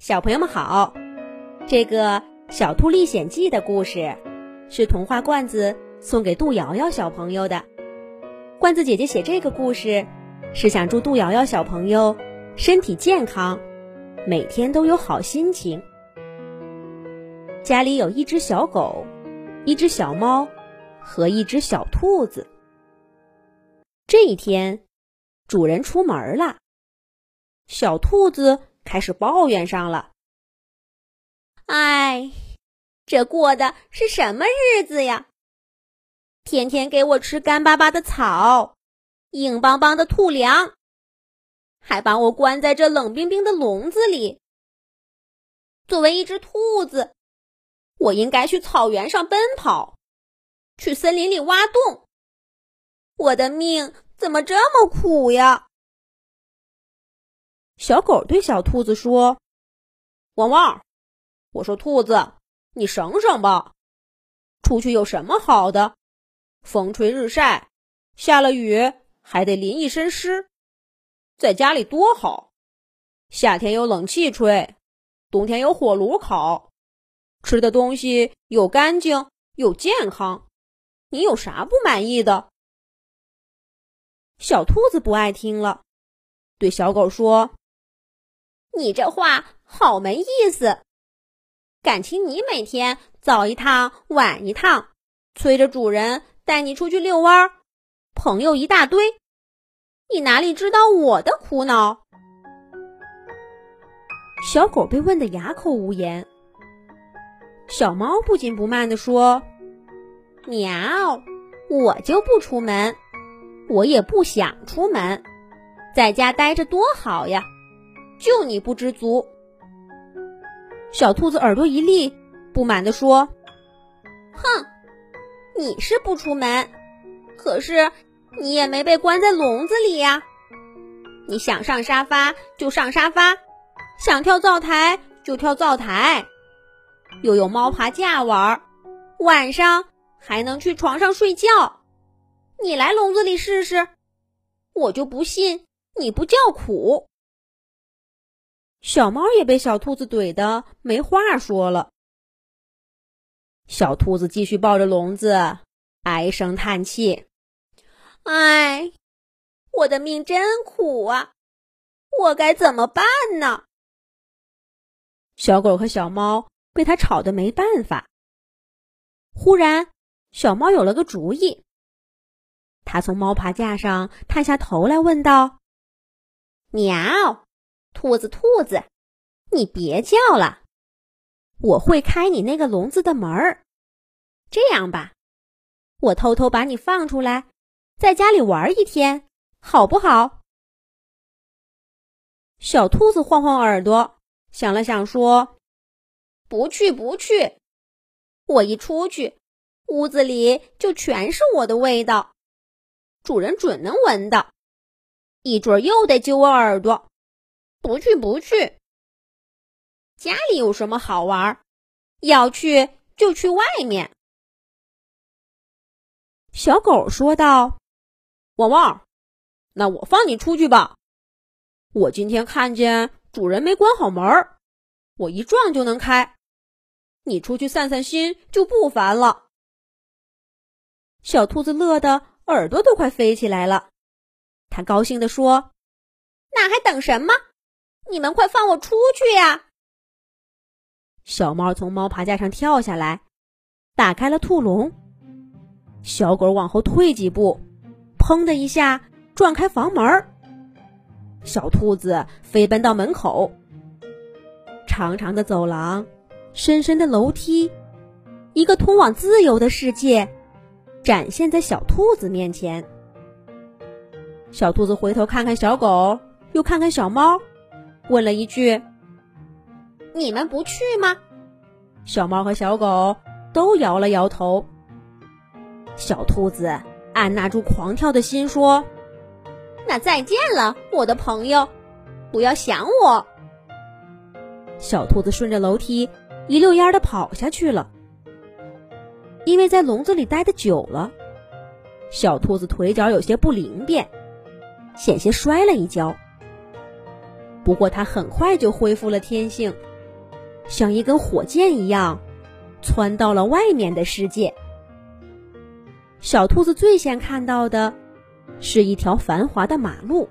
小朋友们好，这个《小兔历险记》的故事是童话罐子送给杜瑶瑶小朋友的。罐子姐姐写这个故事，是想祝杜瑶瑶小朋友身体健康，每天都有好心情。家里有一只小狗，一只小猫和一只小兔子。这一天，主人出门了，小兔子。开始抱怨上了。哎，这过的是什么日子呀？天天给我吃干巴巴的草，硬邦邦的兔粮，还把我关在这冷冰冰的笼子里。作为一只兔子，我应该去草原上奔跑，去森林里挖洞。我的命怎么这么苦呀？小狗对小兔子说：“汪汪！我说兔子，你省省吧。出去有什么好的？风吹日晒，下了雨还得淋一身湿。在家里多好，夏天有冷气吹，冬天有火炉烤，吃的东西又干净又健康。你有啥不满意的？”小兔子不爱听了，对小狗说。你这话好没意思，感情你每天早一趟晚一趟，催着主人带你出去遛弯儿，朋友一大堆，你哪里知道我的苦恼？小狗被问得哑口无言。小猫不紧不慢地说：“喵，我就不出门，我也不想出门，在家待着多好呀。”就你不知足，小兔子耳朵一立，不满地说：“哼，你是不出门，可是你也没被关在笼子里呀。你想上沙发就上沙发，想跳灶台就跳灶台，又有猫爬架玩，晚上还能去床上睡觉。你来笼子里试试，我就不信你不叫苦。”小猫也被小兔子怼得没话说了。小兔子继续抱着笼子，唉声叹气：“哎，我的命真苦啊！我该怎么办呢？”小狗和小猫被它吵得没办法。忽然，小猫有了个主意，它从猫爬架上探下头来，问道：“喵。”兔子，兔子，你别叫了，我会开你那个笼子的门儿。这样吧，我偷偷把你放出来，在家里玩一天，好不好？小兔子晃晃耳朵，想了想，说：“不去，不去。我一出去，屋子里就全是我的味道，主人准能闻到，一准又得揪我耳朵。”不去不去，家里有什么好玩？要去就去外面。小狗说道：“汪汪，那我放你出去吧。我今天看见主人没关好门儿，我一撞就能开。你出去散散心就不烦了。”小兔子乐得耳朵都快飞起来了，它高兴地说：“那还等什么？”你们快放我出去呀！小猫从猫爬架上跳下来，打开了兔笼。小狗往后退几步，砰的一下撞开房门。小兔子飞奔到门口。长长的走廊，深深的楼梯，一个通往自由的世界展现在小兔子面前。小兔子回头看看小狗，又看看小猫。问了一句：“你们不去吗？”小猫和小狗都摇了摇头。小兔子按捺住狂跳的心说：“那再见了，我的朋友，不要想我。”小兔子顺着楼梯一溜烟的跑下去了。因为在笼子里待的久了，小兔子腿脚有些不灵便，险些摔了一跤。不过，它很快就恢复了天性，像一根火箭一样，窜到了外面的世界。小兔子最先看到的，是一条繁华的马路。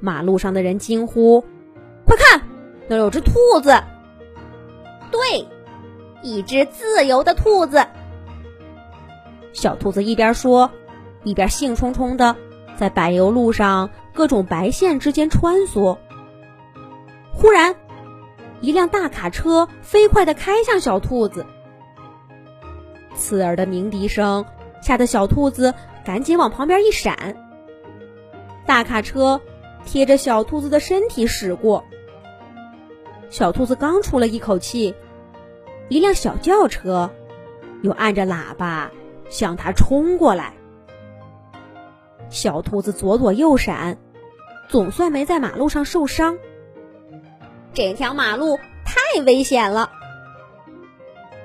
马路上的人惊呼：“快看，那有只兔子！”对，一只自由的兔子。小兔子一边说，一边兴冲冲的在柏油路上各种白线之间穿梭。忽然，一辆大卡车飞快的开向小兔子，刺耳的鸣笛声吓得小兔子赶紧往旁边一闪。大卡车。贴着小兔子的身体驶过，小兔子刚出了一口气，一辆小轿车又按着喇叭向它冲过来。小兔子左躲右闪，总算没在马路上受伤。这条马路太危险了，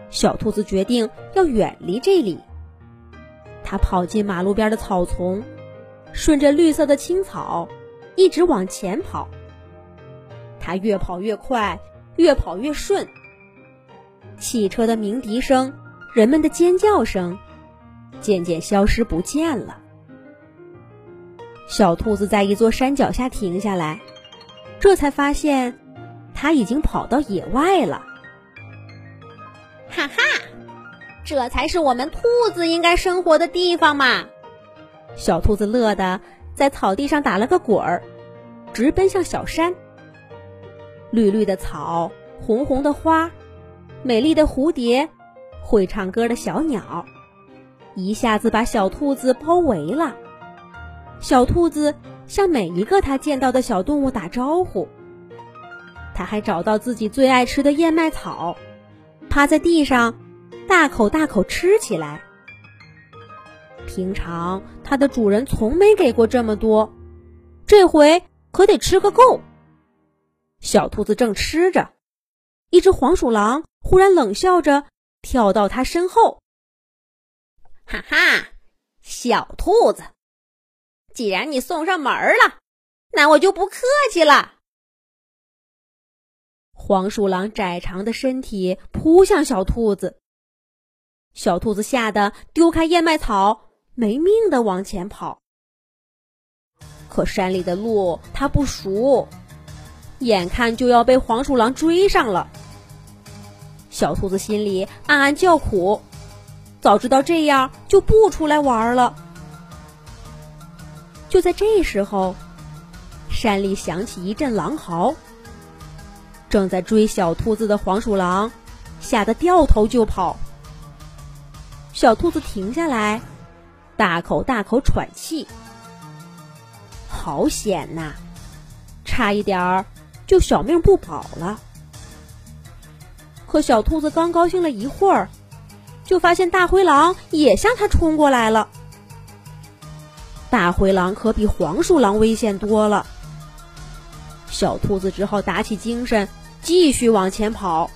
小兔子决定要远离这里。它跑进马路边的草丛，顺着绿色的青草。一直往前跑，他越跑越快，越跑越顺。汽车的鸣笛声，人们的尖叫声，渐渐消失不见了。小兔子在一座山脚下停下来，这才发现，它已经跑到野外了。哈哈，这才是我们兔子应该生活的地方嘛！小兔子乐得在草地上打了个滚儿。直奔向小山，绿绿的草，红红的花，美丽的蝴蝶，会唱歌的小鸟，一下子把小兔子包围了。小兔子向每一个它见到的小动物打招呼。它还找到自己最爱吃的燕麦草，趴在地上，大口大口吃起来。平常它的主人从没给过这么多，这回。可得吃个够。小兔子正吃着，一只黄鼠狼忽然冷笑着跳到它身后。哈哈，小兔子，既然你送上门了，那我就不客气了。黄鼠狼窄长的身体扑向小兔子，小兔子吓得丢开燕麦草，没命的往前跑。可山里的路它不熟，眼看就要被黄鼠狼追上了。小兔子心里暗暗叫苦，早知道这样就不出来玩了。就在这时候，山里响起一阵狼嚎。正在追小兔子的黄鼠狼吓得掉头就跑。小兔子停下来，大口大口喘气。好险呐！差一点儿就小命不保了。可小兔子刚高兴了一会儿，就发现大灰狼也向它冲过来了。大灰狼可比黄鼠狼危险多了。小兔子只好打起精神，继续往前跑。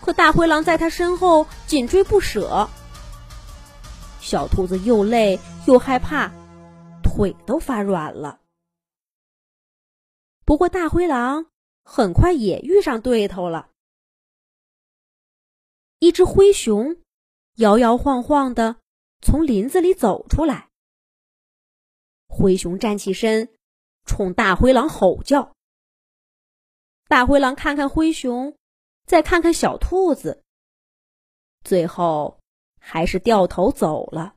可大灰狼在它身后紧追不舍。小兔子又累又害怕。腿都发软了。不过大灰狼很快也遇上对头了。一只灰熊摇摇晃晃的从林子里走出来。灰熊站起身，冲大灰狼吼叫。大灰狼看看灰熊，再看看小兔子，最后还是掉头走了。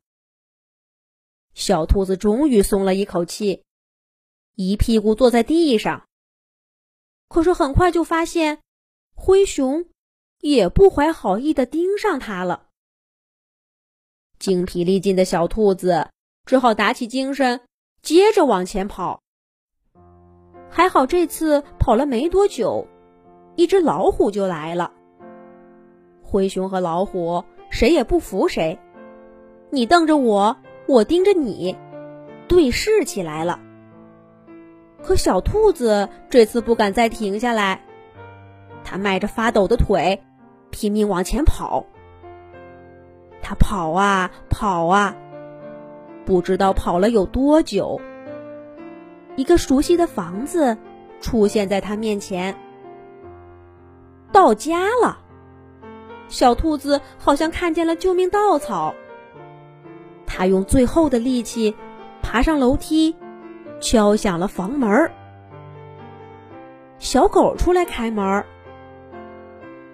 小兔子终于松了一口气，一屁股坐在地上。可是很快就发现，灰熊也不怀好意的盯上它了。精疲力尽的小兔子只好打起精神，接着往前跑。还好这次跑了没多久，一只老虎就来了。灰熊和老虎谁也不服谁，你瞪着我。我盯着你，对视起来了。可小兔子这次不敢再停下来，它迈着发抖的腿，拼命往前跑。它跑啊跑啊，不知道跑了有多久。一个熟悉的房子出现在他面前，到家了。小兔子好像看见了救命稻草，它用最后的力气爬上楼梯，敲响了房门。小狗出来开门，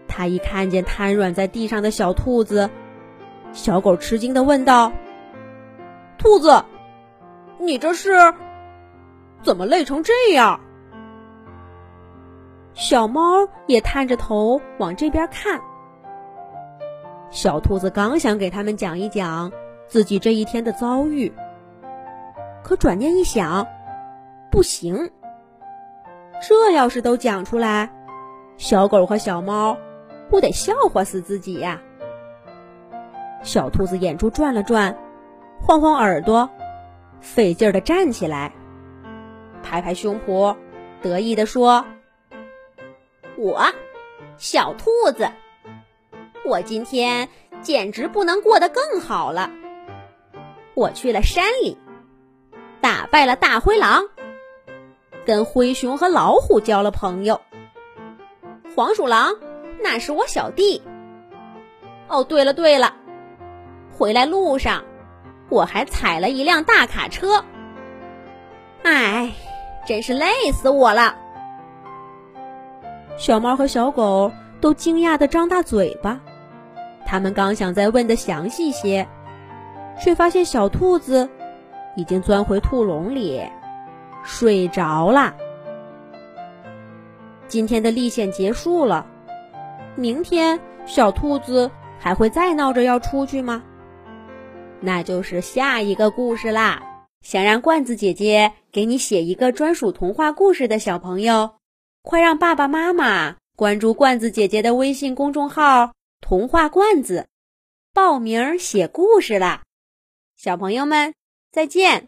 它一看见瘫软在地上的小兔子，小狗吃惊的问道：“兔子，你这是怎么累成这样？”小猫也探着头往这边看。小兔子刚想给他们讲一讲自己这一天的遭遇，可转念一想，不行。这要是都讲出来，小狗和小猫不得笑话死自己呀！小兔子眼珠转了转，晃晃耳朵，费劲儿的站起来，拍拍胸脯，得意的说：“我，小兔子。”我今天简直不能过得更好了。我去了山里，打败了大灰狼，跟灰熊和老虎交了朋友。黄鼠狼那是我小弟。哦，对了对了，回来路上我还踩了一辆大卡车。哎，真是累死我了。小猫和小狗都惊讶的张大嘴巴。他们刚想再问的详细些，却发现小兔子已经钻回兔笼里睡着了。今天的历险结束了，明天小兔子还会再闹着要出去吗？那就是下一个故事啦。想让罐子姐姐给你写一个专属童话故事的小朋友，快让爸爸妈妈关注罐子姐姐的微信公众号。童话罐子，报名写故事啦！小朋友们，再见。